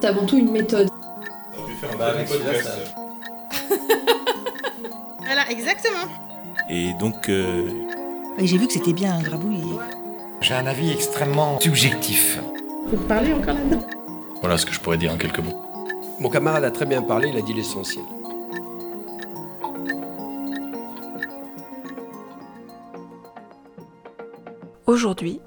C'est avant tout une méthode. Pu faire un Bah, avec. Voilà, exactement. Et donc, euh, Et j'ai vu que c'était bien un grabouille. J'ai un avis extrêmement subjectif. Vous parlez encore là-dedans voilà ce que je pourrais dire en quelques mots. Mon camarade a très bien parlé, il a dit l'essentiel. Aujourd'hui,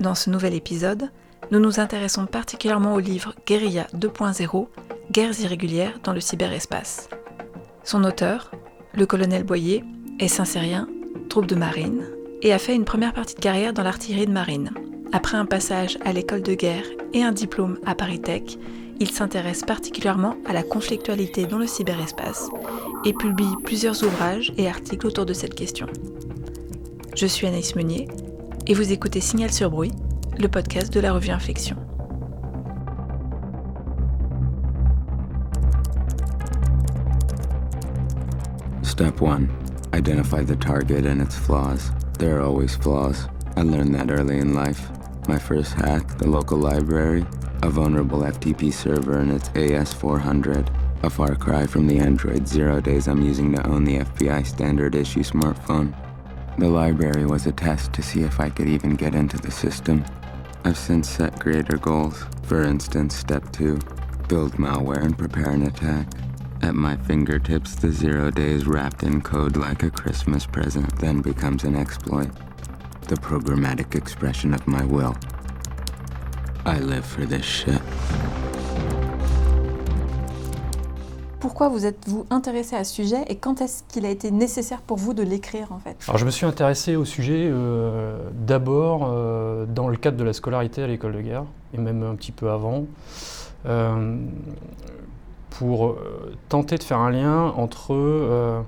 dans ce nouvel épisode, nous nous intéressons particulièrement au livre Guérilla 2.0, Guerres irrégulières dans le cyberespace. Son auteur, le colonel Boyer, est saint-cyrien, troupe de marine, et a fait une première partie de carrière dans l'artillerie de marine. Après un passage à l'école de guerre et un diplôme à Paris Tech, il s'intéresse particulièrement à la conflictualité dans le cyberespace et publie plusieurs ouvrages et articles autour de cette question. Je suis Anaïs Meunier et vous écoutez Signal sur Bruit, le podcast de la revue Inflexion. Step 1 Identify the target and its flaws. There are always flaws. I learned that early in life. My first hack, the local library, a vulnerable FTP server and its AS400, a far cry from the Android zero days I'm using to own the FBI standard issue smartphone. The library was a test to see if I could even get into the system. I've since set greater goals. For instance, step 2 build malware and prepare an attack. At my fingertips, the zero days wrapped in code like a Christmas present then becomes an exploit. The programmatic expression of my will. I live for this shit. Vous êtes-vous intéressé à ce sujet et quand est-ce qu'il a été nécessaire pour vous de l'écrire en fait? Alors je me suis intéressé au sujet euh, d'abord euh, dans le cadre de la scolarité à l'école de guerre, et même un petit peu avant, euh, pour tenter de faire un lien entre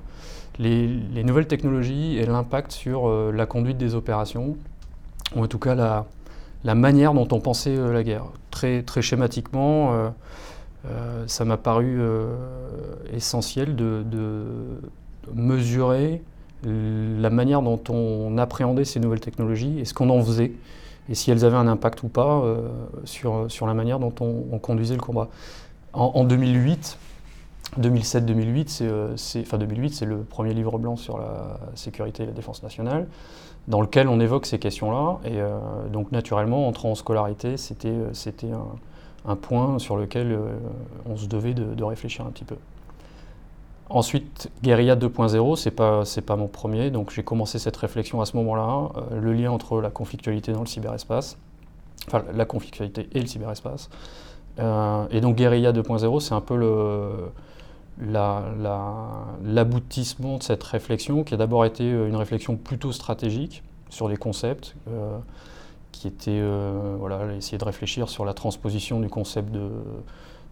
les, les nouvelles technologies et l'impact sur la conduite des opérations, ou en tout cas la, la manière dont on pensait la guerre. Très, très schématiquement, euh, ça m'a paru euh, essentiel de, mesurer la manière dont on appréhendait ces nouvelles technologies et ce qu'on en faisait, et si elles avaient un impact ou pas euh, sur, la manière dont on, on conduisait le combat. En, en 2008, 2007-2008, c'est, enfin 2008, c'est le premier livre blanc sur la sécurité et la défense nationale, dans lequel on évoque ces questions-là. Et donc naturellement, entrer en scolarité, c'était un, un point sur lequel euh, on se devait de, réfléchir un petit peu. Ensuite, Guérilla 2.0, c'est pas c'est pas mon premier, donc j'ai commencé cette réflexion à ce moment-là, euh, le lien entre la conflictualité dans le cyberespace, enfin la conflictualité et le cyberespace. Euh, et donc Guérilla 2.0, c'est un peu l'aboutissement de cette réflexion, qui a d'abord été une réflexion plutôt stratégique sur les concepts, qui était euh, voilà, essayer de réfléchir sur la transposition du concept de,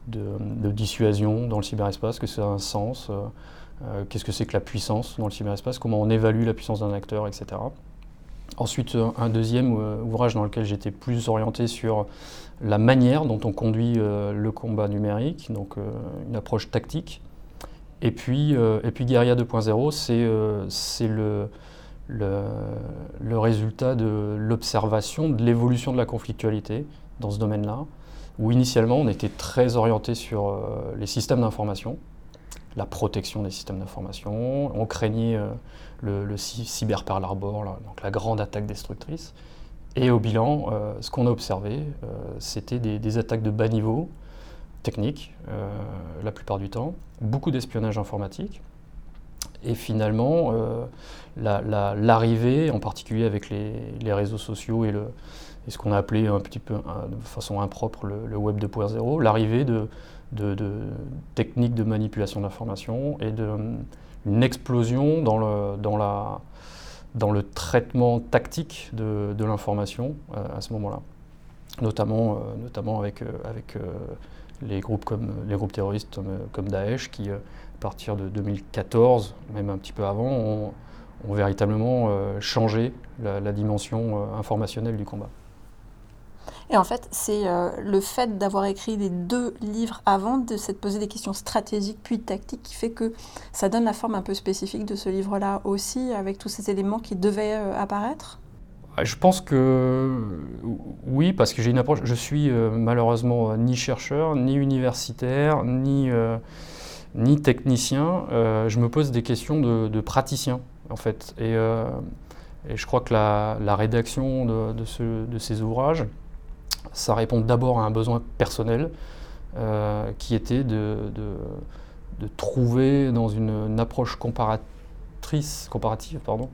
de, dissuasion dans le cyberespace, que ça a un sens, euh, euh, qu'est-ce que c'est que la puissance dans le cyberespace, comment on évalue la puissance d'un acteur, etc. Ensuite, un deuxième ouvrage dans lequel j'étais plus orienté sur la manière dont on conduit le combat numérique, donc une approche tactique. Et puis, et puis Guerilla 2.0, c'est euh, c'est le, le, résultat de l'observation de l'évolution de la conflictualité dans ce domaine-là, où initialement on était très orienté sur euh, les systèmes d'information, la protection des systèmes d'information, on craignait euh, le, le cy- cyber donc la grande attaque destructrice. Et au bilan, euh, ce qu'on a observé, c'était des, attaques de bas niveau, techniques, la plupart du temps, beaucoup d'espionnage informatique, et finalement, euh, la- la- l'arrivée, en particulier avec les, réseaux sociaux et, ce qu'on a appelé un petit peu de façon impropre le, Web 2.0, l'arrivée de, de- de techniques de manipulation d'information et de, une explosion dans le, traitement tactique de, l'information euh, à ce moment-là, notamment, euh, avec, les, groupes terroristes comme, comme Daesh qui, partir de 2014, même un petit peu avant, ont, ont véritablement euh, changé la, la dimension euh, informationnelle du combat. Et en fait, c'est euh, le fait d'avoir écrit les deux livres avant, de s'être posé des questions stratégiques puis tactiques, qui fait que ça donne la forme un peu spécifique de ce livre-là aussi, avec tous ces éléments qui devaient apparaître? Je pense que oui, parce que j'ai une approche. Je suis euh, malheureusement ni chercheur, ni universitaire, ni, euh, ni technicien. Euh, je me pose des questions de, praticien, en fait. Et, euh, et je crois que la, rédaction de, de, ce- de ces ouvrages, ça répond d'abord à un besoin personnel, euh, qui était de, trouver dans une, approche comparatrice, comparative pardon,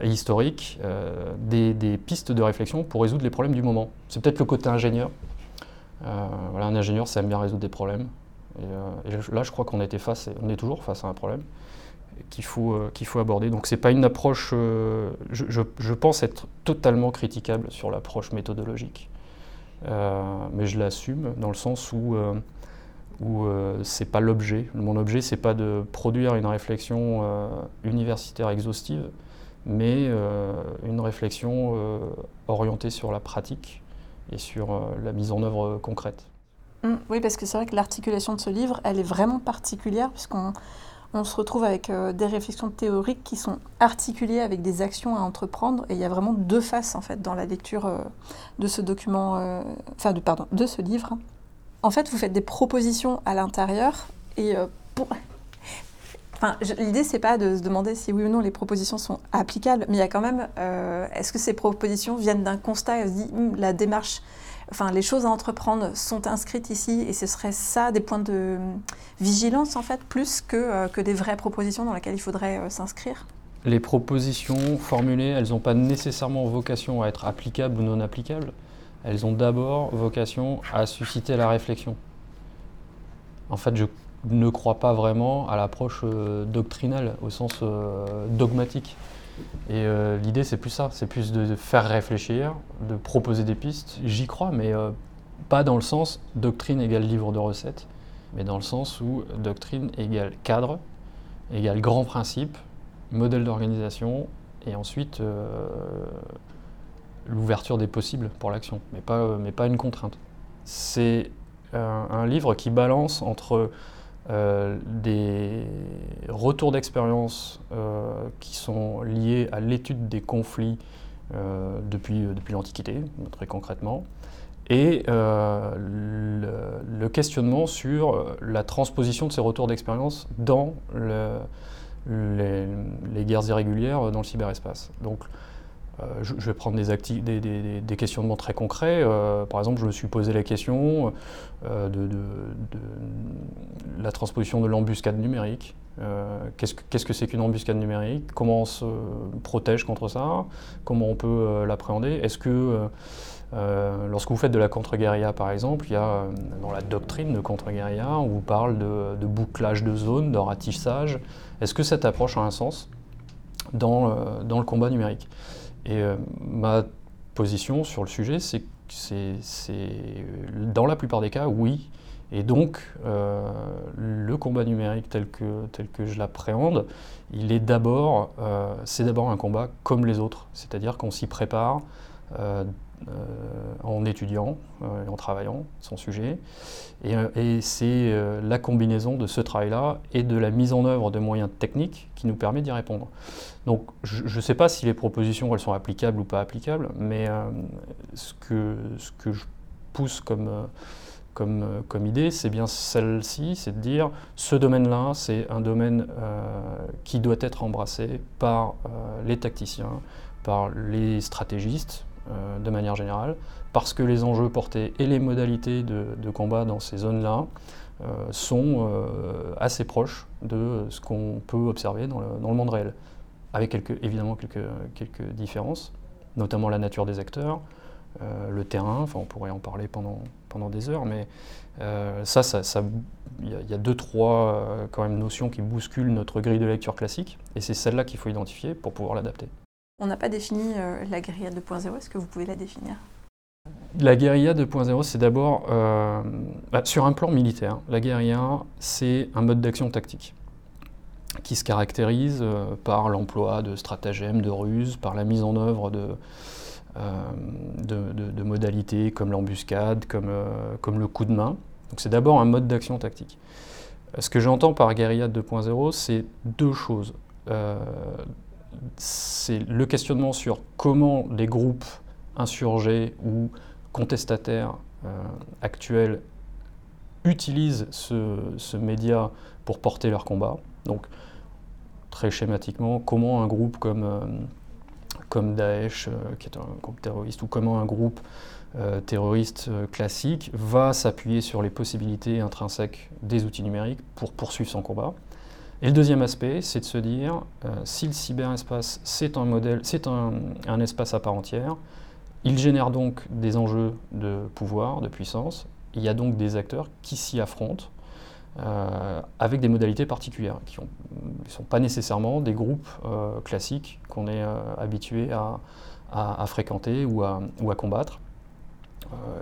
et historique des, pistes de réflexion pour résoudre les problèmes du moment. C'est peut-être le côté ingénieur. Voilà, un ingénieur, ça aime bien résoudre des problèmes. Et, euh, là, je crois qu'on était face, on est toujours face à un problème qu'il faut, euh, faut aborder. Donc, c'est pas une approche. euh, je, pense être totalement critiquable sur l'approche méthodologique. Mais je l'assume dans le sens où, où euh, c'est pas l'objet. Mon objet, c'est pas de produire une réflexion universitaire exhaustive, mais une réflexion orientée sur la pratique et sur la mise en œuvre concrète. Mm, Oui, parce que c'est vrai que l'articulation de ce livre, elle est vraiment particulière, puisqu'on on se retrouve avec euh, des réflexions théoriques qui sont articulées avec des actions à entreprendre, et il y a vraiment deux faces en fait dans la lecture euh, de ce document, euh, enfin de pardon, de ce livre. En fait, vous faites des propositions à l'intérieur, et pour- Enfin, l'idée, c'est pas de se demander si oui ou non les propositions sont applicables, mais il y a quand même, est-ce que ces propositions viennent d'un constat Hum, la démarche enfin, les choses à entreprendre sont inscrites ici et ce serait ça des points de vigilance en fait, plus que, euh, que des vraies propositions dans lesquelles il faudrait euh, s'inscrire. Les propositions formulées, elles n'ont pas nécessairement vocation à être applicables ou non applicables. Elles ont d'abord vocation à susciter la réflexion. En fait, je ne crois pas vraiment à l'approche euh, doctrinale au sens dogmatique. Et euh, l'idée, c'est plus ça, c'est plus de faire réfléchir, de proposer des pistes. J'y crois, mais euh, pas dans le sens doctrine égale livre de recettes, mais dans le sens où doctrine égale cadre, égale grand principe, modèle d'organisation, et ensuite euh, l'ouverture des possibles pour l'action, mais pas, mais pas une contrainte. C'est un livre qui balance entre euh, des retours d'expérience euh, qui sont liés à l'étude des conflits euh, depuis, depuis l'Antiquité, très concrètement, et le, questionnement sur la transposition de ces retours d'expérience dans le, les, les guerres irrégulières dans le cyberespace. Donc, je, je vais prendre des, questionnements très concrets. Euh, par exemple, je me suis posé la question euh, de, la transposition de l'embuscade numérique. Euh, Qu'est-ce que c'est qu'une embuscade numérique? Comment on se protège contre ça? Comment on peut euh, l'appréhender? Est-ce que euh, euh, lorsque vous faites de la contre-guérilla, par exemple, il y a euh, dans la doctrine de contre-guérilla, on vous parle de, bouclage de zone, de ratissage. Est-ce que cette approche a un sens euh, dans le combat numérique? Et euh, ma position sur le sujet, c'est que euh, dans la plupart des cas, oui. Et donc, euh, le combat numérique tel que, tel que je l'appréhende, il d'abord, c'est d'abord un combat comme les autres. C'est-à-dire qu'on s'y prépare en étudiant euh, et en travaillant son sujet. Et, euh, c'est euh, la combinaison de ce travail-là et de la mise en œuvre de moyens techniques qui nous permet d'y répondre. Donc je ne sais pas si les propositions elles sont applicables ou pas applicables, mais euh, ce, que, je pousse comme, euh, euh, idée, c'est bien celle-ci, c'est de dire ce domaine-là, c'est un domaine euh, qui doit être embrassé par euh, les tacticiens, par les stratégistes euh, de manière générale, parce que les enjeux portés et les modalités de, combat dans ces zones-là euh, sont euh, assez proches de ce qu'on peut observer dans le, monde réel, avec évidemment quelques, différences, notamment la nature des acteurs, le terrain, on pourrait en parler pendant, des heures, mais ça, il y, a- deux, trois notions qui bousculent notre grille de lecture classique, et c'est celle-là qu'il faut identifier pour pouvoir l'adapter. On n'a pas défini euh, la guérilla 2.0, est-ce que vous pouvez la définir? La guérilla 2.0, c'est d'abord, euh, bah, sur un plan militaire, la guérilla, c'est un mode d'action tactique qui se caractérise euh, par l'emploi de stratagèmes, de ruses, par la mise en œuvre de, modalités comme l'embuscade, comme, comme le coup de main. Donc c'est d'abord un mode d'action tactique. Ce que j'entends par guérilla 2.0, c'est deux choses. C'est le questionnement sur comment les groupes insurgés ou contestataires euh, actuels utilisent ce, média pour porter leur combat. Donc, très schématiquement, comment un groupe comme, euh, comme Daesh, euh, qui est un groupe terroriste, ou comment un groupe terroriste classique va s'appuyer sur les possibilités intrinsèques des outils numériques pour poursuivre son combat. Et le deuxième aspect, c'est de se dire, si le cyberespace, c'est un modèle, c'est un, espace à part entière, il génère donc des enjeux de pouvoir, de puissance. Il y a donc des acteurs qui s'y affrontent euh, avec des modalités particulières, qui ne sont pas nécessairement des groupes euh, classiques qu'on est euh, habitué à, fréquenter ou à, combattre.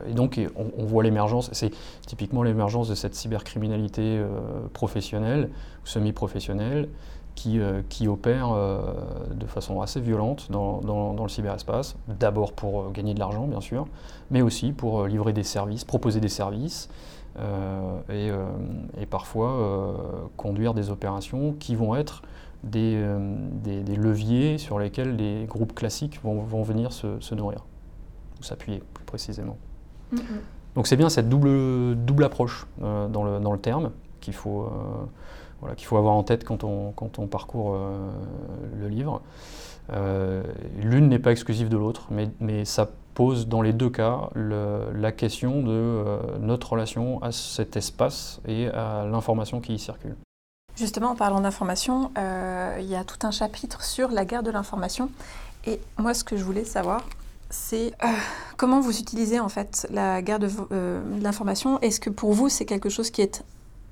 Et donc on, voit l'émergence, c'est typiquement l'émergence de cette cybercriminalité professionnelle ou semi-professionnelle qui, euh, euh, de façon assez violente dans, le cyberespace, d'abord pour euh, gagner de l'argent bien sûr, mais aussi pour livrer des services, proposer des services et, parfois conduire des opérations qui vont être des, leviers sur lesquels les groupes classiques vont, vont venir se, se, nourrir, ou s'appuyer précisément. Donc c'est bien cette double, double approche dans, le, dans le terme qu'il faut voilà, qu'il faut avoir en tête quand on, quand on parcourt euh, le livre. Euh, l'une n'est pas exclusive de l'autre, mais, mais, ça pose dans les deux cas la question de euh, notre relation à cet espace et à l'information qui y circule. Justement, en parlant d'information, il y a tout un chapitre sur la guerre de l'information. Et moi, ce que je voulais savoir, c'est comment vous utilisez en fait la guerre de l'information? Est-ce que pour vous, c'est quelque chose qui est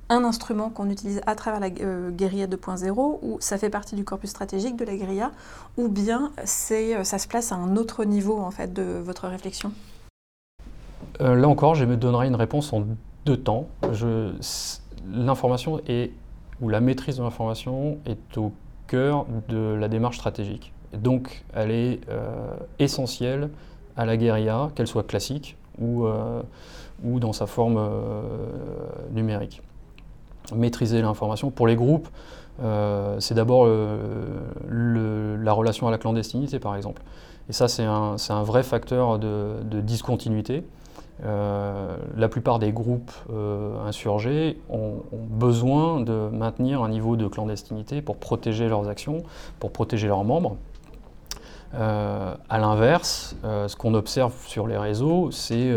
un instrument qu'on utilise à travers la euh, guérilla 2.0 ou ça fait partie du corpus stratégique de la guérilla ou bien euh, ça se place à un autre niveau en fait de votre réflexion? Euh, Là encore, je me donnerai une réponse en deux temps. l'information ou la maîtrise de l'information est au cœur de la démarche stratégique. Donc elle est essentielle à la guérilla, qu'elle soit classique ou, ou dans sa forme numérique maîtriser l'information. Pour les groupes, euh, c'est d'abord euh, la relation à la clandestinité, par exemple. Et ça, c'est un, un, vrai facteur de, discontinuité. Euh, la plupart des groupes insurgés ont, besoin de maintenir un niveau de clandestinité pour protéger leurs actions, pour protéger leurs membres. À l'inverse, ce qu'on observe sur les réseaux, c'est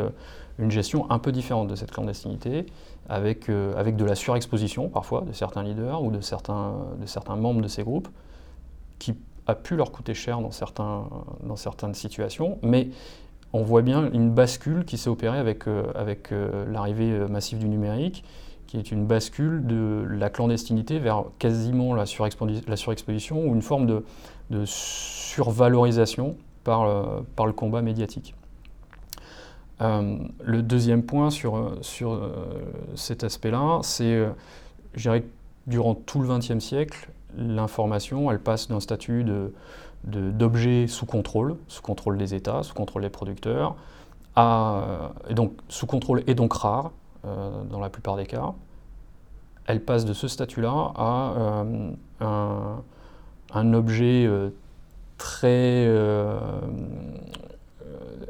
une gestion un peu différente de cette clandestinité avec, euh, de la surexposition parfois de certains leaders ou de certains, membres de ces groupes, qui a pu leur coûter cher dans, certains, dans certaines situations, mais on voit bien une bascule qui s'est opérée avec, euh, avec euh, l'arrivée massive du numérique, qui est une bascule de la clandestinité vers quasiment la surexposition ou une forme de, de survalorisation par, par le combat médiatique. Euh, le deuxième point sur, euh, euh, cet aspect-là, c'est, je que durant tout le XXe siècle, l'information, elle passe d'un statut d'objet sous contrôle, sous contrôle des États, sous contrôle des producteurs, et donc sous contrôle et donc rare dans la plupart des cas. Elle passe de ce statut-là à un, un, objet très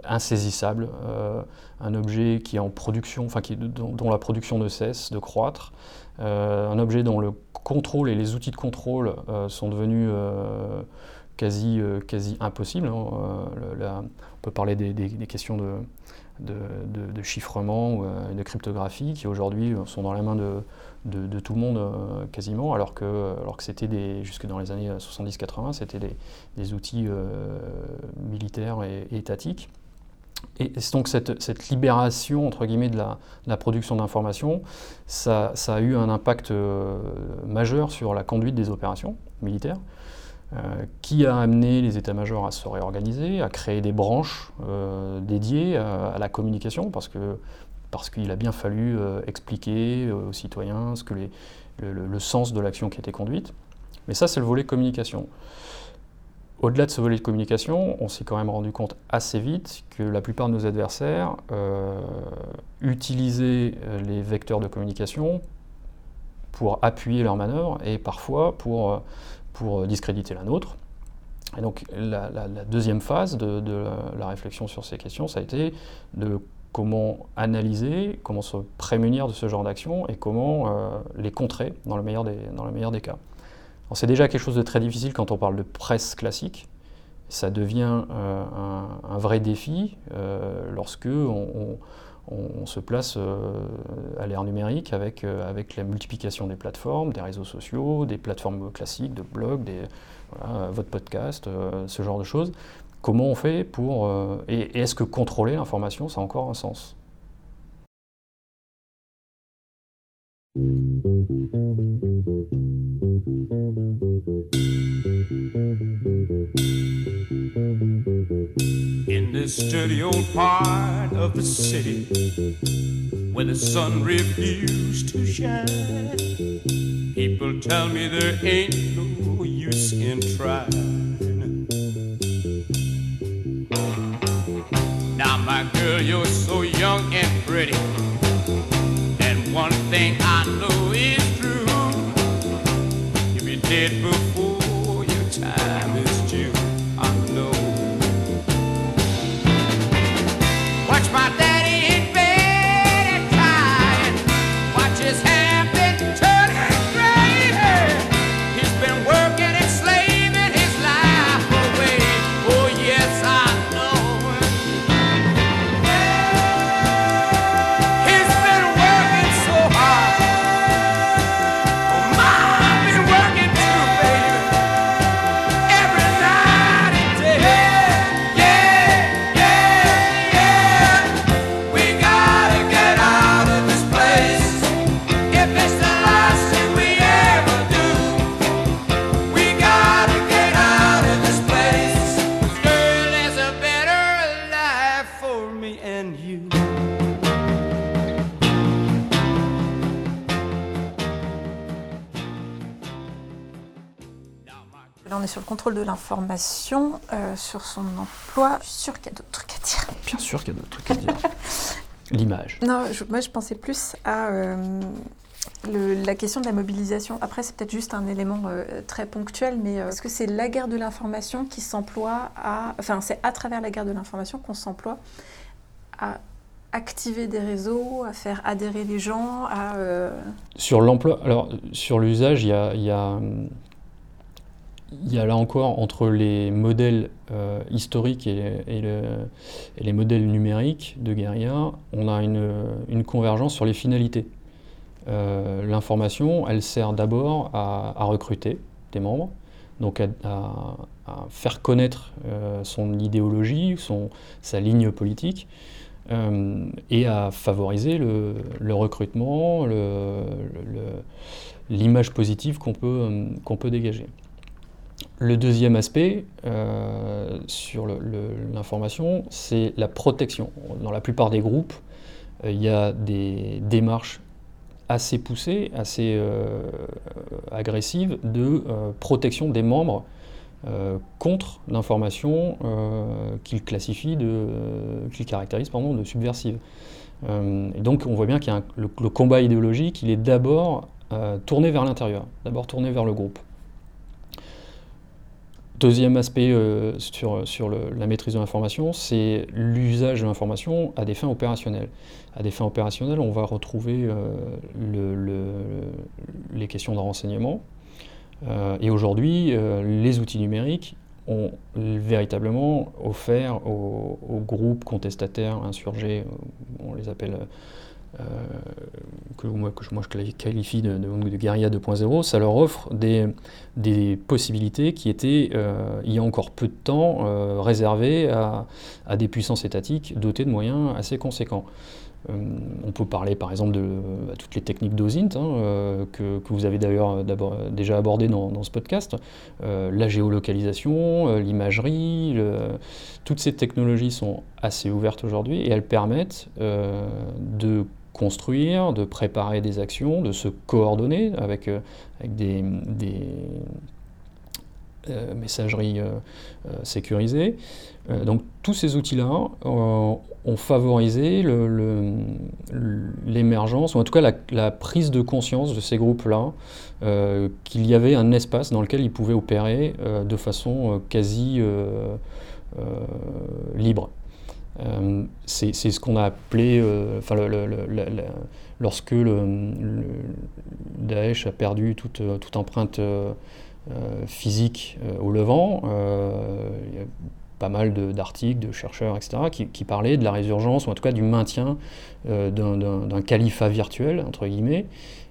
insaisissable, euh, un objet qui est en production, enfin qui, dont, la production ne cesse de croître, euh, un objet dont le contrôle et les outils de contrôle euh, sont devenus quasi, quasi impossibles. Hein. on peut parler des, questions de, de, chiffrement ou de cryptographie qui aujourd'hui sont dans la main de, de, tout le monde quasiment, alors que, alors que c'était des, jusque dans les années 70-80, c'était des, outils militaires et, étatiques. Et donc cette, libération, entre guillemets, de la, production d'informations, ça, a eu un impact euh, majeur sur la conduite des opérations militaires, euh, qui a amené les états-majors à se réorganiser, à créer des branches euh, dédiées à, la communication, parce que parce qu'il a bien fallu expliquer aux citoyens ce que le, sens de l'action qui était conduite. Mais ça, c'est le volet communication. Au-delà de ce volet de communication, on s'est quand même rendu compte assez vite que la plupart de nos adversaires euh, utilisaient euh, les vecteurs de communication pour appuyer leur manœuvre et parfois pour, euh, pour discréditer la nôtre. Et donc la, deuxième phase de, la réflexion sur ces questions, ça a été de comment analyser, comment se prémunir de ce genre d'action et comment euh, les contrer dans le meilleur des, dans le meilleur des cas. C'est déjà quelque chose de très difficile quand on parle de presse classique. Ça devient euh, un, vrai défi euh, lorsque on, se place à l'ère numérique avec, la multiplication des plateformes, des réseaux sociaux, des plateformes classiques, de blogs, des, votre podcast, ce genre de choses. Comment on fait pour... Euh, et, est-ce que contrôler l'information, ça a encore un sens? In this dirty old part of the city where the sun refused to shine, people tell me there ain't no use in trying. My girl, you're so young and pretty. And one thing I know is true. You'll be dead before euh, sur son emploi. Je suis sûre qu'il y a d'autres trucs à dire. Bien sûr qu'il y a d'autres trucs à dire. L'image. Non, moi je pensais plus à euh, la question de la mobilisation. Après, c'est peut-être juste un élément euh, très ponctuel, mais est-ce que c'est la guerre de l'information qui s'emploie à. Enfin, c'est à travers la guerre de l'information qu'on s'emploie à activer des réseaux, à faire adhérer les gens, à... Sur l'emploi, alors sur l'usage, il y y a il y a là encore entre les modèles euh, historiques et, les modèles numériques de guérilla, on a une, convergence sur les finalités. Euh, l'information, elle sert d'abord à, recruter des membres, donc à, faire connaître euh, son idéologie, son, sa ligne politique, et à favoriser le, recrutement, l'image positive qu'on peut, qu'on peut dégager. Le deuxième aspect euh, sur l'information, c'est la protection. Dans la plupart des groupes, euh, il y a des démarches assez poussées, assez euh, agressives de protection des membres contre l'information qu'ils classifient, qu'ils caractérisent pardon, de subversive. et donc on voit bien a le, le, combat idéologique, il est d'abord tourné vers l'intérieur, d'abord tourné vers le groupe. Deuxième aspect euh, sur, la maîtrise de l'information, c'est l'usage de l'information à des fins opérationnelles. À des fins opérationnelles, on va retrouver euh, le, les questions de renseignement. Euh, et aujourd'hui, les outils numériques ont véritablement offert aux, groupes contestataires, insurgés, on les appelle que, moi, que moi je qualifie de, de, de guérilla 2.0, ça leur offre des, possibilités qui étaient, euh, il y a encore peu de temps, euh, réservées à, des puissances étatiques dotées de moyens assez conséquents. on peut parler par exemple de toutes les techniques d'OSINT, hein, que, vous avez d'ailleurs déjà abordé dans, dans, ce podcast, la géolocalisation, l'imagerie, toutes ces technologies sont assez ouvertes aujourd'hui et elles permettent de construire, de préparer des actions, de se coordonner avec, euh, des, euh, messageries euh, sécurisées. donc tous ces outils-là ont favorisé l'émergence, ou en tout cas la, prise de conscience de ces groupes-là, qu'il y avait un espace dans lequel ils pouvaient opérer de façon quasi libre. C'est ce qu'on a appelé, enfin, le, le, lorsque le, Daesh a perdu toute, toute empreinte physique au Levant, il y a pas mal d'articles, de, chercheurs, etc., qui, parlaient de la résurgence, ou en tout cas du maintien d'un califat virtuel, entre guillemets,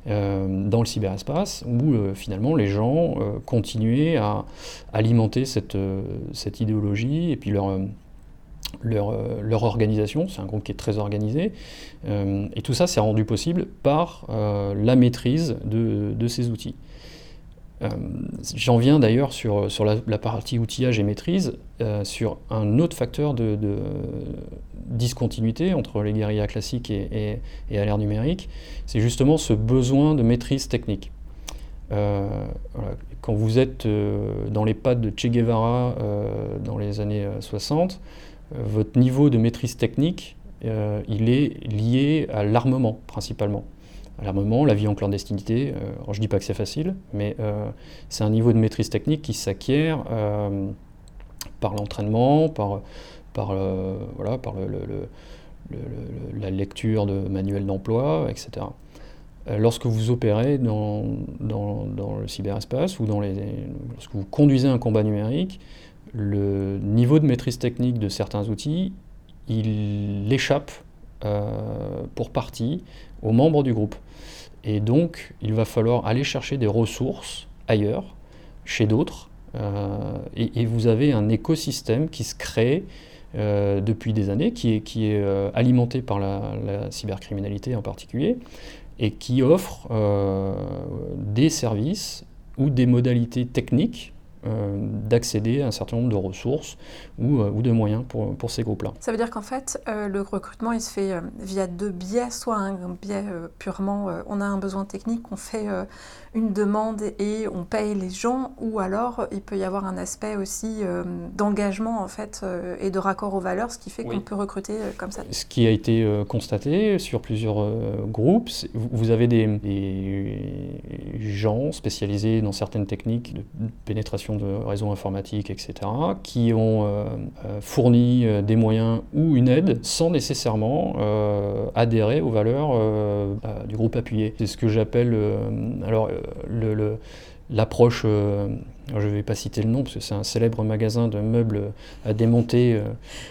euh, dans le cyberespace, où euh, finalement les gens euh, continuaient à alimenter cette, cette, idéologie et puis leur, leur, leur organisation. C'est un groupe qui est très organisé. et tout ça, s'est rendu possible par la maîtrise de, de ces outils. Euh, j'en viens d'ailleurs sur, sur la, partie outillage et maîtrise, euh, sur un autre facteur de, discontinuité entre les guérillas classiques et, et, à l'ère numérique, c'est justement ce besoin de maîtrise technique. Euh, Quand vous êtes dans les pattes de Che Guevara dans les années 60, votre niveau de maîtrise technique, il est lié à l'armement principalement l'armement, la vie en clandestinité. Euh, je ne dis pas que c'est facile, mais euh, c'est un niveau de maîtrise technique qui s'acquiert euh, par l'entraînement, par, la lecture de manuels d'emploi, etc. Lorsque vous opérez dans, le cyberespace ou lorsque vous conduisez un combat numérique, le niveau de maîtrise technique de certains outils, il échappe pour partie aux membres du groupe. Et donc, il va falloir aller chercher des ressources ailleurs, chez d'autres, euh, et, vous avez un écosystème qui se crée euh, depuis des années, qui est, qui est euh, alimenté par la, cybercriminalité en particulier, et qui offre des services ou des modalités techniques euh, d'accéder à un certain nombre de ressources ou, euh, ou de moyens pour, pour ces groupes-là. Ça veut dire qu'en fait, euh, le recrutement, il se fait via deux biais, soit un biais purement, on a un besoin technique, on fait une demande et on paye les gens, ou alors il peut y avoir un aspect aussi d'engagement en fait et de raccord aux valeurs, ce qui fait qu'on peut recruter comme ça. Ce qui a été constaté sur plusieurs groupes, vous avez des, des gens spécialisés dans certaines techniques de pénétration de réseaux informatiques, etc., qui ont euh, euh, fourni euh, des moyens ou une aide sans nécessairement adhérer aux valeurs du groupe appuyé. C'est ce que j'appelle alors l'approche, je ne vais pas citer le nom parce que c'est un célèbre magasin de meubles à démonter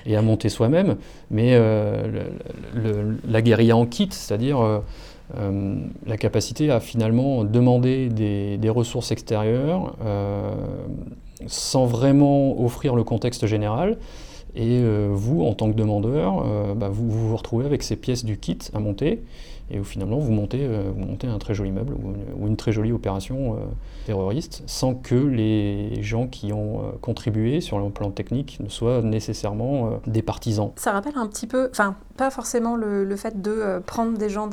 et à monter soi-même, mais la guérilla en kit, c'est-à-dire la capacité à finalement demander des, ressources extérieures euh, sans vraiment offrir le contexte général. Et euh, vous, en tant que demandeur, bah, vous, vous retrouvez avec ces pièces du kit à monter et où finalement vous montez, euh, vous montez un très joli meuble ou une, très jolie opération euh, terroriste sans que les gens qui ont euh, contribué sur le plan technique ne soient nécessairement des partisans. Ça rappelle un petit peu, enfin pas forcément le, fait de prendre des gens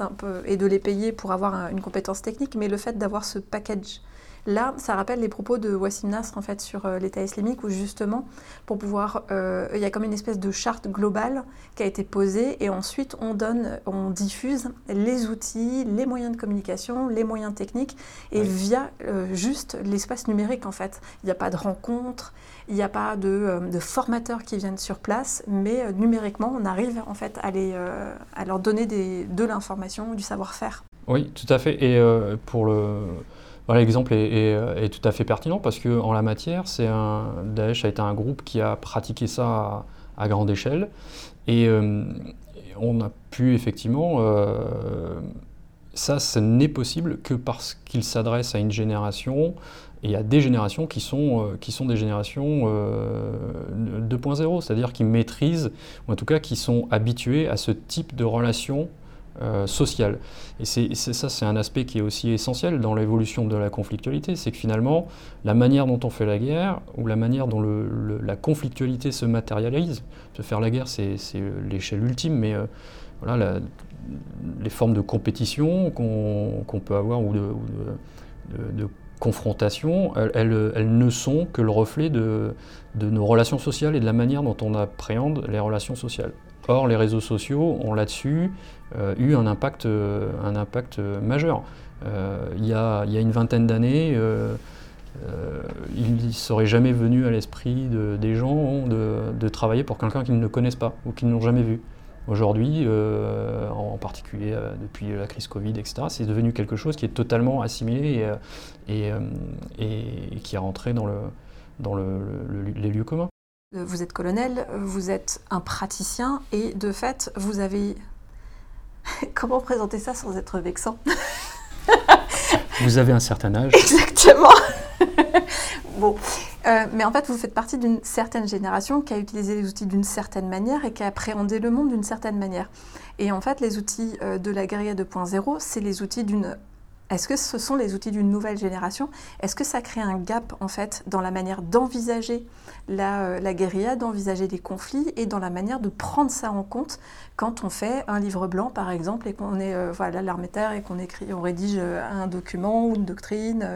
et de les payer pour avoir une compétence technique, mais le fait d'avoir ce package Là, ça rappelle les propos de Wassim Nasr en fait sur euh, l'État islamique où justement, pour pouvoir, euh, il y a comme une espèce de charte globale qui a été posée et ensuite on donne, on diffuse les outils, les moyens de communication, les moyens techniques et via euh, juste l'espace numérique en fait. Il n'y a pas de rencontres, il n'y a pas de, formateurs qui viennent sur place, mais numériquement on arrive en fait à, les, à leur donner des, de l'information, du savoir-faire. Oui, tout à fait. Et pour le L'exemple est, tout à fait pertinent parce qu'en la matière, un, Daesh a été un groupe qui a pratiqué ça à, grande échelle. Et euh, on a pu effectivement, euh, ça, ce n'est possible que parce qu'il s'adresse à une génération et à des générations qui sont, euh, qui sont des générations 2.0, c'est-à-dire qui maîtrisent, ou en tout cas qui sont habitués à ce type de relation euh. Et c'est, ça, c'est un aspect qui est aussi essentiel dans l'évolution de la conflictualité, c'est que finalement, la manière dont on fait la guerre, ou la manière dont la conflictualité se matérialise, se faire la guerre, c'est, l'échelle ultime, mais euh, voilà, les formes de compétition qu'on, peut avoir ou de, confrontation, elles, elles, ne sont que le reflet de, de nos relations sociales et de la manière dont on appréhende les relations sociales. Or, les réseaux sociaux ont là-dessus euh, eu un impact, euh, un impact euh, majeur. Euh, il, y a, y a une vingtaine d'années, euh, euh, il ne serait jamais venu à l'esprit de- des gens de, de travailler pour quelqu'un qu'ils ne connaissent pas ou qu'ils n'ont jamais vu. Aujourd'hui, euh, en particulier euh, depuis la crise Covid, etc., c'est devenu quelque chose qui est totalement assimilé et, euh, et, euh, et qui est rentré dans, le, dans le- le- le- les lieux communs. Euh, Vous êtes colonel, vous êtes un praticien et de fait, vous avez... Comment présenter ça sans être vexant? Vous avez un certain âge. Exactement. bon, Euh, mais en fait, vous faites partie d'une certaine génération qui a utilisé les outils d'une certaine manière et qui a appréhendé le monde d'une certaine manière. Et en fait, les outils euh, de la guérilla 2.0, c'est les outils d'une. Est-ce que ce sont les outils d'une nouvelle génération? Est-ce que ça crée un gap en fait dans la manière d'envisager la, euh, la guérilla, d'envisager les conflits et dans la manière de prendre ça en compte quand on fait un livre blanc par exemple et qu'on est euh, voilà l'armataire et qu'on écrit, on rédige euh, un document ou une doctrine,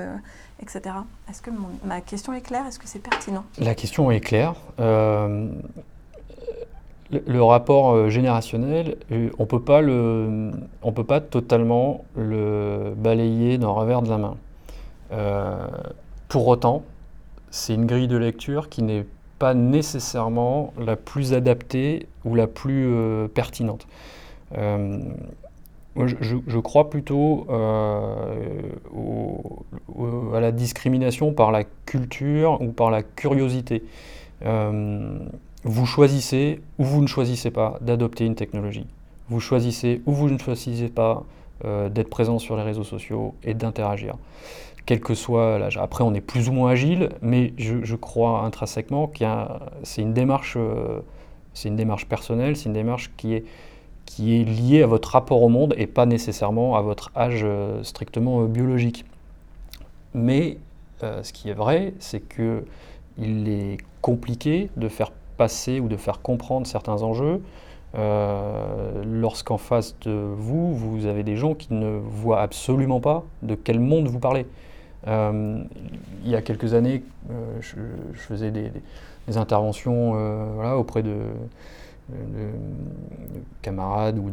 etc. Est-ce que ma question est claire? Est-ce que c'est pertinent? La question est claire. Le, rapport euh, générationnel, euh, on peut pas le, on peut pas totalement le balayer d'un revers de la main. Euh, pour autant, c'est une grille de lecture qui n'est pas nécessairement la plus adaptée ou la plus pertinente. Je, crois plutôt à la discrimination par la culture ou par la curiosité. Vous choisissez ou vous ne choisissez pas d'adopter une technologie. Vous choisissez ou vous ne choisissez pas euh, d'être présent sur les réseaux sociaux et d'interagir. Quel que soit l'âge. Après, on est plus ou moins agile, mais je, crois intrinsèquement que c'est une démarche, euh, une démarche personnelle, c'est une démarche qui est qui est liée à votre rapport au monde et pas nécessairement à votre âge euh, strictement biologique. Mais ce qui est vrai, c'est que il est compliqué de faire passer ou de faire comprendre certains enjeux euh, lorsqu'en face de vous, vous avez des gens qui ne voient absolument pas de quel monde vous parlez. Euh, il y a quelques années, euh, je, faisais des, interventions auprès de, de- de camarades ou,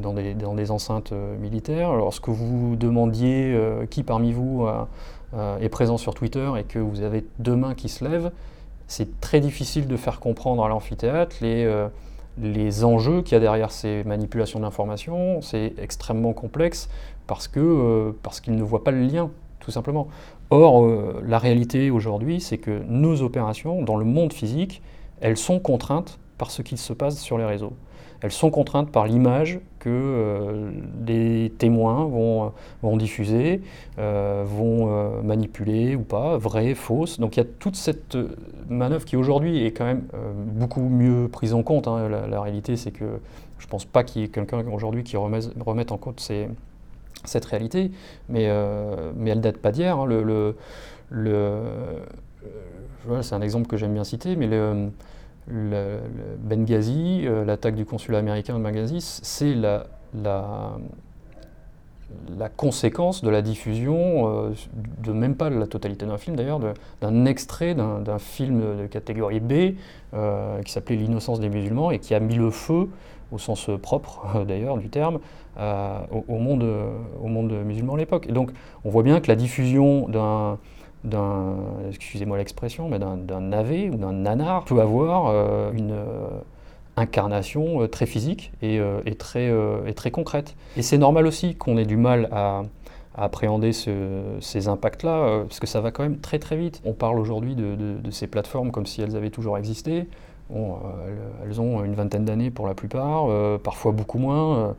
dans, des, dans des enceintes militaires. Lorsque vous demandiez qui parmi vous est présent sur Twitter et que vous avez deux mains qui se lèvent, c'est très difficile de faire comprendre à l'amphithéâtre les, euh, les enjeux qu'il y a derrière ces manipulations d'informations. C'est extrêmement complexe parce euh, qu'ils ne voient pas le lien, tout simplement. Or, euh, la réalité aujourd'hui, c'est que nos opérations dans le monde physique, elles sont contraintes par ce qui se passe sur les réseaux. Elles sont contraintes par l'image que euh, les témoins vont, vont diffuser, euh, vont euh, manipuler ou pas, vraie, fausse. Donc il y a toute cette euh, manœuvre qui aujourd'hui est quand même euh, beaucoup mieux prise en compte. hein. La, réalité, c'est que je ne pense pas qu'il y ait quelqu'un aujourd'hui qui remette, en compte cette réalité, mais, euh, mais elle date pas d'hier. hein. Euh, c'est un exemple que j'aime bien citer, mais le, le- Benghazi, euh, l'attaque du consulat américain de Benghazi, c'est la, la, conséquence de la diffusion, euh, de même pas la totalité d'un film d'ailleurs, d'un extrait d'un film de catégorie B euh, qui s'appelait L'innocence des musulmans et qui a mis le feu, au sens propre d'ailleurs du terme, au, au monde, au monde musulman à l'époque. Et donc on voit bien que la diffusion d'un d'un, excusez-moi l'expression, mais d'un navet ou d'un nanar peut avoir euh, une euh, incarnation euh, très physique et, et très, et très concrète. Et c'est normal aussi qu'on ait du mal à, appréhender ce- ces impacts-là, parce que ça va quand même très très vite. On parle aujourd'hui de, ces plateformes comme si elles avaient toujours existé. Bon, elles, ont une vingtaine d'années pour la plupart, parfois beaucoup moins.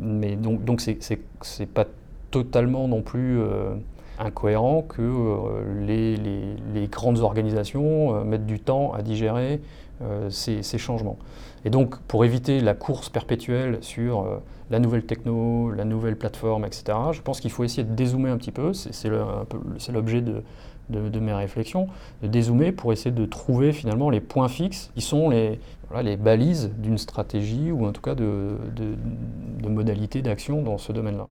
mais donc donc c'est pas totalement non plus incohérent que euh, les, grandes organisations euh, mettent du temps à digérer euh, ces, changements. Et donc, pour éviter la course perpétuelle sur la nouvelle techno, la nouvelle plateforme, etc., je pense qu'il faut essayer de dézoomer un petit peu. C'est l'objet de, mes réflexions, de dézoomer pour essayer de trouver finalement les points fixes qui sont les balises d'une stratégie ou en tout cas de, de, de modalités d'action dans ce domaine-là.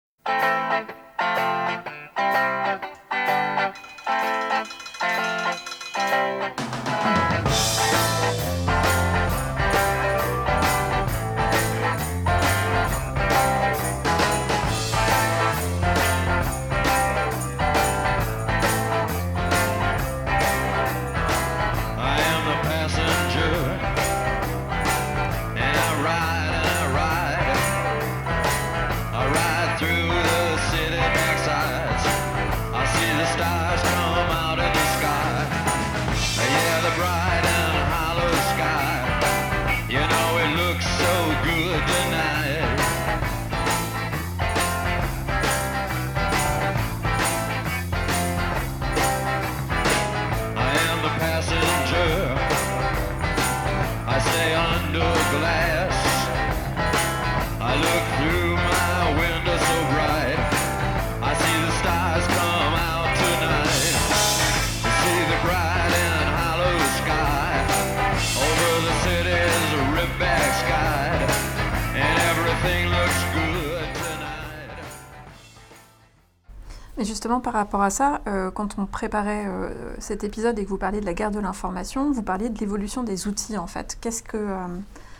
Par rapport à ça, euh, quand on préparait euh, cet épisode et que vous parliez de la guerre de l'information, vous parliez de l'évolution des outils, en fait. Qu'est-ce que, euh,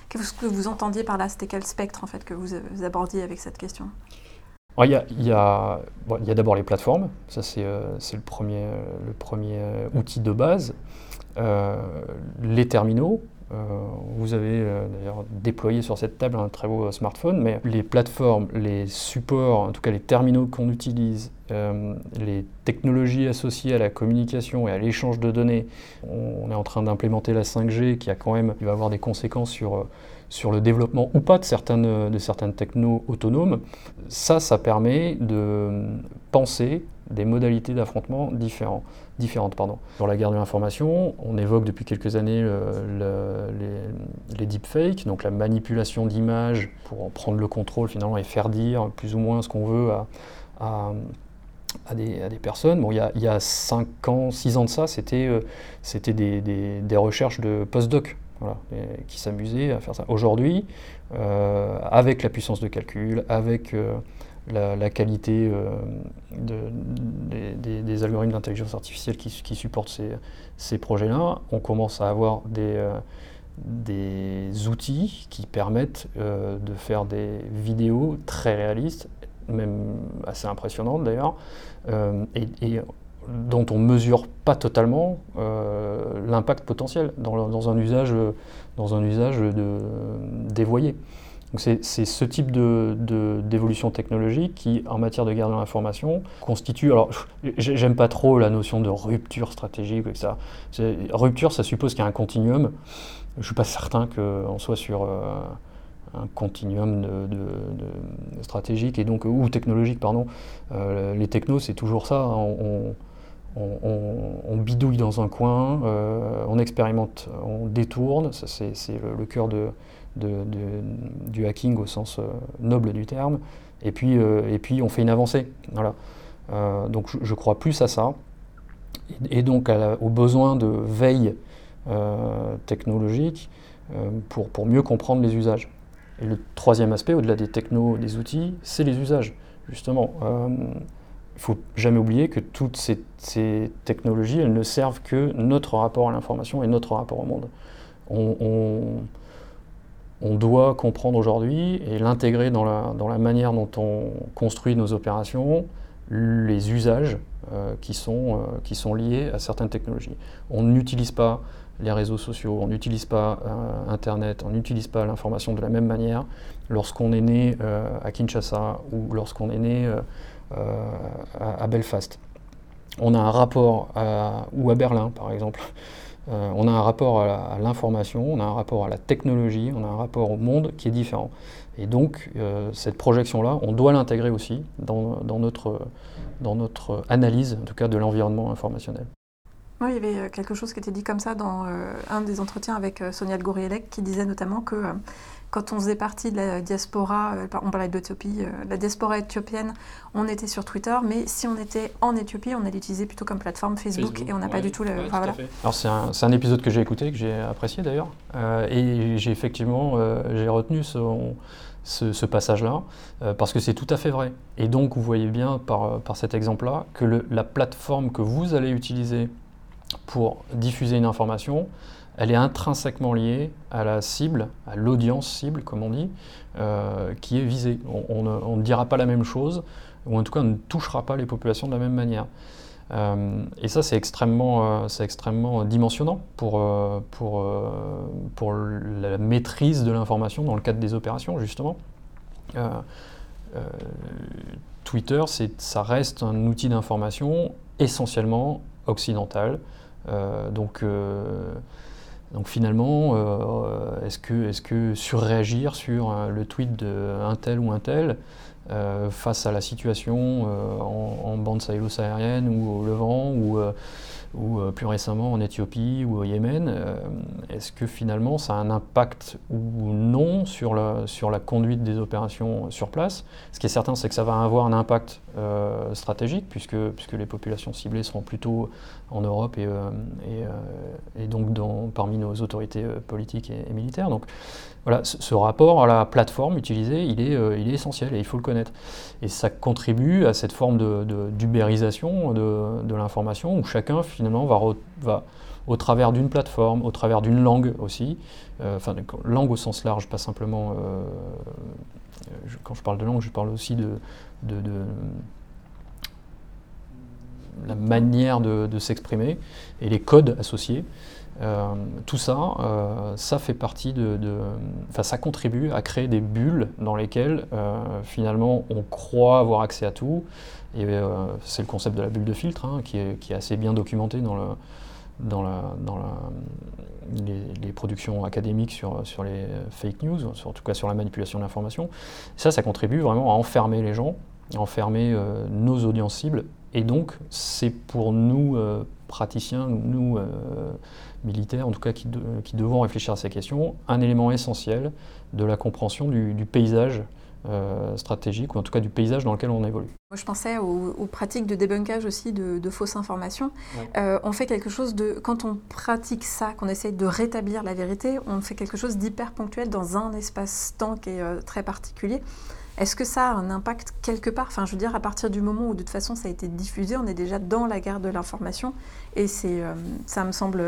que vous entendiez par là? C'était quel spectre, en fait, que vous, abordiez avec cette question? Il y a, d'abord les plateformes, ça c'est, c'est le premier, le premier outil de base. les terminaux, vous avez euh, d'ailleurs déployé sur cette table un très beau euh, smartphone, mais les plateformes, les supports, en tout cas les terminaux qu'on utilise, les technologies associées à la communication et à l'échange de données, on, est en train d'implémenter la 5G qui a quand même, il va avoir des conséquences sur, sur le développement ou pas de certaines, de certaines technos autonomes. Ça, ça permet de penser des modalités d'affrontement différentes. Sur la guerre de l'information, on évoque depuis quelques années les, deepfakes, donc la manipulation d'images pour en prendre le contrôle finalement et faire dire plus ou moins ce qu'on veut à, des, personnes. Bon, il, y a, il y a 5 ans, 6 ans de ça, c'était euh, des, recherches de postdoc qui s'amusaient à faire ça. Aujourd'hui, euh, avec la puissance de calcul, avec euh, la, qualité euh, des, algorithmes d'intelligence artificielle qui, supportent ces, projets-là. On commence à avoir des, euh, outils qui permettent euh, de faire des vidéos très réalistes, même assez impressionnantes d'ailleurs, et, dont on ne mesure pas totalement l'impact potentiel dans, un usage, dans un usage dévoyé. C'est ce type d'évolution de, technologique qui, en matière de guerre de l'information, constitue. Alors, j'aime pas trop la notion de rupture stratégique, etc. Rupture, ça suppose qu'il y a un continuum. Je suis pas certain qu'on soit sur euh, un continuum de, stratégique et donc ou technologique, pardon. Euh, les technos, c'est toujours ça. On, bidouille dans un coin, euh, on expérimente, on détourne. C'est le, cœur de du hacking au sens euh, noble du terme, et puis, euh, et puis on fait une avancée. Voilà. Euh, donc je, crois plus à ça, et, donc au besoin de veille technologique pour, pour mieux comprendre les usages. Et le troisième aspect, au-delà des technos, des outils, c'est les usages, justement. Il ne faut jamais oublier que toutes ces, technologies, elles ne servent que notre rapport à l'information et notre rapport au monde. on, on doit comprendre aujourd'hui et l'intégrer dans la, manière dont on construit nos opérations, les usages euh, qui, sont, euh, qui sont liés à certaines technologies. On n'utilise pas les réseaux sociaux, on n'utilise pas euh, Internet, on n'utilise pas l'information de la même manière lorsqu'on est né à Kinshasa ou lorsqu'on est né à, Belfast. On a un rapport ou à Berlin par exemple euh, on a un rapport à l'information, on a un rapport à la technologie, on a un rapport au monde qui est différent. Et donc, euh, cette projection-là, on doit l'intégrer aussi dans, notre, dans notre analyse, en tout cas, de l'environnement informationnel. Oui, il y avait euh, quelque chose qui était dit comme ça dans un des entretiens avec Sonia Gourielec qui disait notamment que quand on faisait partie de la diaspora, euh, on parlait d'Éthiopie, euh, la diaspora éthiopienne, on était sur Twitter, mais si on était en Éthiopie, on allait utiliser plutôt comme plateforme Facebook, et on n'a pas du tout le. voilà. Alors c'est un, épisode que j'ai écouté, que j'ai apprécié d'ailleurs, euh, et j'ai effectivement j'ai retenu ce, passage-là, parce que c'est tout à fait vrai. Et donc vous voyez bien par, par cet exemple-là que le, la plateforme que vous allez utiliser pour diffuser une information, elle est intrinsèquement liée à la cible, à l'audience cible, comme on dit, euh, qui est visée. On, ne dira pas la même chose, ou en tout cas on ne touchera pas les populations de la même manière. Euh, et ça, c'est extrêmement, euh, extrêmement dimensionnant pour, pour, pour la maîtrise de l'information dans le cadre des opérations, justement. Twitter, ça reste un outil d'information essentiellement occidental. Donc, donc finalement, euh, est-ce que, est que surréagir sur euh, le tweet d'un tel ou un tel euh, face à la situation en, bande sahélo-saharienne ou au Levant ou, ou plus récemment en Éthiopie ou au Yémen, est-ce que finalement ça a un impact ou non sur la, sur la conduite des opérations sur place? Ce qui est certain, c'est que ça va avoir un impact stratégique puisque, puisque les populations ciblées seront plutôt en Europe et, euh, euh, et, donc parmi nos autorités euh, politiques et, militaires. Donc voilà, ce, rapport à la plateforme utilisée, il est, il est essentiel et il faut le connaître. Et ça contribue à cette forme d'ubérisation de, l'information où chacun finalement va, va au travers d'une plateforme, au travers d'une langue aussi, euh, enfin langue au sens large, pas simplement. euh, quand je parle de langue, je parle aussi de, la manière de s'exprimer et les codes associés. Euh, tout ça, euh, ça fait partie de, enfin, ça contribue à créer des bulles dans lesquelles euh, finalement on croit avoir accès à tout. Et c'est le concept de la bulle de filtre hein, qui, est, assez bien documenté dans, les, productions académiques sur, les fake news, en tout cas sur la manipulation de l'information. Ça, ça contribue vraiment à enfermer les gens, à enfermer euh, nos audiences cibles. Et donc, c'est pour nous, euh, praticiens, nous, euh, militaires, en tout cas, qui, de- qui devons réfléchir à ces questions, un élément essentiel de la compréhension du, du paysage euh, stratégique, ou en tout cas du paysage dans lequel on évolue. Moi, je pensais aux, aux pratiques de débunkage aussi de, de fausses informations. Ouais. Euh, on fait quelque chose de. Quand on pratique ça, qu'on essaye de rétablir la vérité, on fait quelque chose d'hyper ponctuel dans un espace-temps qui est euh, très particulier. Est-ce que ça a un impact quelque part? Enfin, je veux dire, à partir du moment où de toute façon ça a été diffusé, on est déjà dans la guerre de l'information et c'est, euh, ça me semble.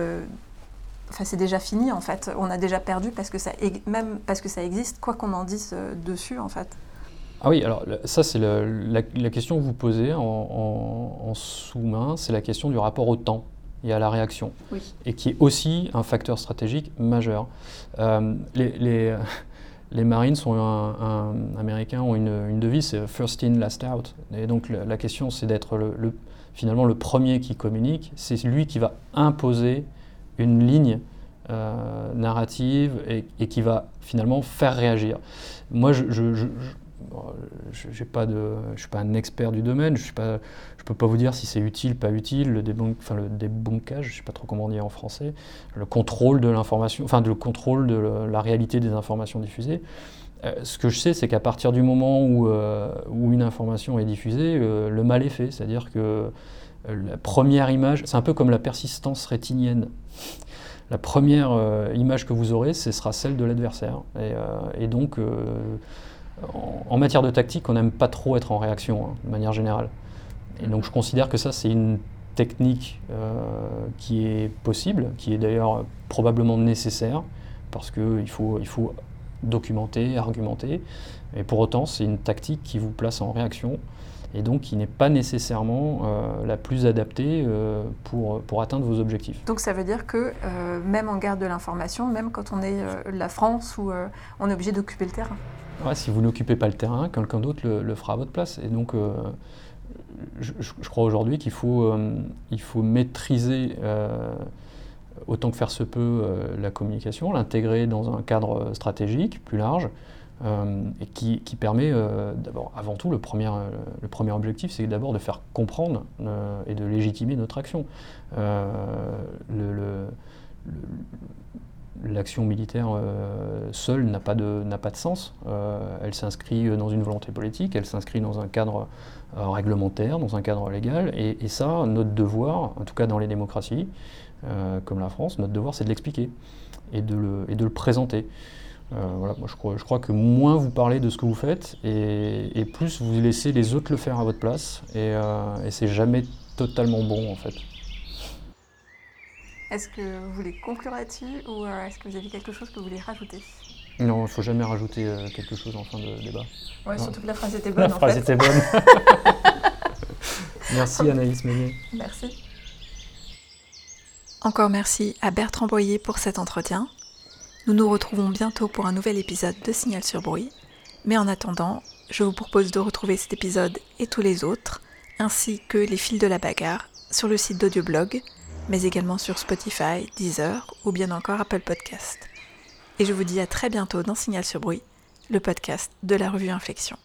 Enfin, c'est déjà fini en fait. On a déjà perdu parce que ça, même parce que ça existe, quoi qu'on en dise euh, dessus en fait. Ah oui, alors ça c'est la, la question que vous posez en, en- en sous-main, c'est la question du rapport au temps et à la réaction, Oui. et qui est aussi un facteur stratégique majeur. Euh, les, les, les Marines sont un, américains ont une, devise, c'est first in, last out. Et donc la, question c'est d'être le, le- finalement le premier qui communique, c'est lui qui va imposer une ligne euh, narrative et, qui va finalement faire réagir. Moi, je- bon, je- j'ai pas de, je suis pas un expert du domaine, je suis peux pas vous dire si c'est utile, pas utile, le, débunk, enfin, le débunkage, je sais pas trop comment dire en français, le contrôle de l'information, enfin le contrôle de la, réalité des informations diffusées. Euh, ce que je sais, c'est qu'à partir du moment où, euh, une information est diffusée, euh, le mal est fait, c'est-à-dire que la première image, c'est un peu comme la persistance rétinienne. La première image que vous aurez, ce sera celle de l'adversaire. Et, donc, en, matière de tactique, on n'aime pas trop être en réaction, hein, de manière générale. Et donc, je considère que ça, c'est une technique euh, qui est possible, qui est d'ailleurs probablement nécessaire, parce qu'il faut, documenter, argumenter. Et pour autant, c'est une tactique qui vous place en réaction et donc qui n'est pas nécessairement euh, la plus adaptée euh, pour, atteindre vos objectifs. Donc ça veut dire que même en guerre de l'information, même quand on est la France, où on est obligé d'occuper le terrain. Si vous n'occupez pas le terrain, quelqu'un d'autre le, fera à votre place. Et donc, euh, je, crois aujourd'hui qu'il faut, euh, faut maîtriser euh, autant que faire se peut la communication, l'intégrer dans un cadre stratégique plus large. et qui, permet d'abord, avant tout, le premier, objectif, c'est d'abord de faire comprendre et de légitimer notre action. L'action militaire euh, seule n'a pas de, pas de sens. Euh, elle s'inscrit dans une volonté politique, elle s'inscrit dans un cadre euh, réglementaire, dans un cadre légal. Et, ça, notre devoir, en tout cas dans les démocraties, comme la France, notre devoir, c'est de l'expliquer et de le, et de le présenter. Voilà, moi je crois, je crois que moins vous parlez de ce que vous faites et, plus vous laissez les autres le faire à votre place. Et, et c'est jamais totalement bon en fait. Est-ce que vous voulez conclure là-dessus ou euh, est-ce que vous avez quelque chose que vous voulez rajouter? Non, il ne faut jamais rajouter euh, quelque chose en fin de débat. Non. surtout que la phrase était bonne La en phrase fait. était bonne. Merci Anaïs Meunier. Merci. Encore merci à Bertrand Boyer pour cet entretien. Nous nous retrouvons bientôt pour un nouvel épisode de Signal sur bruit. Mais en attendant, je vous propose de retrouver cet épisode et tous les autres, ainsi que les fils de la bagarre, sur le site d'Audioblog, mais également sur Spotify, Deezer ou bien encore Apple Podcast. Et je vous dis à très bientôt dans Signal sur bruit, le podcast de la revue Inflexion.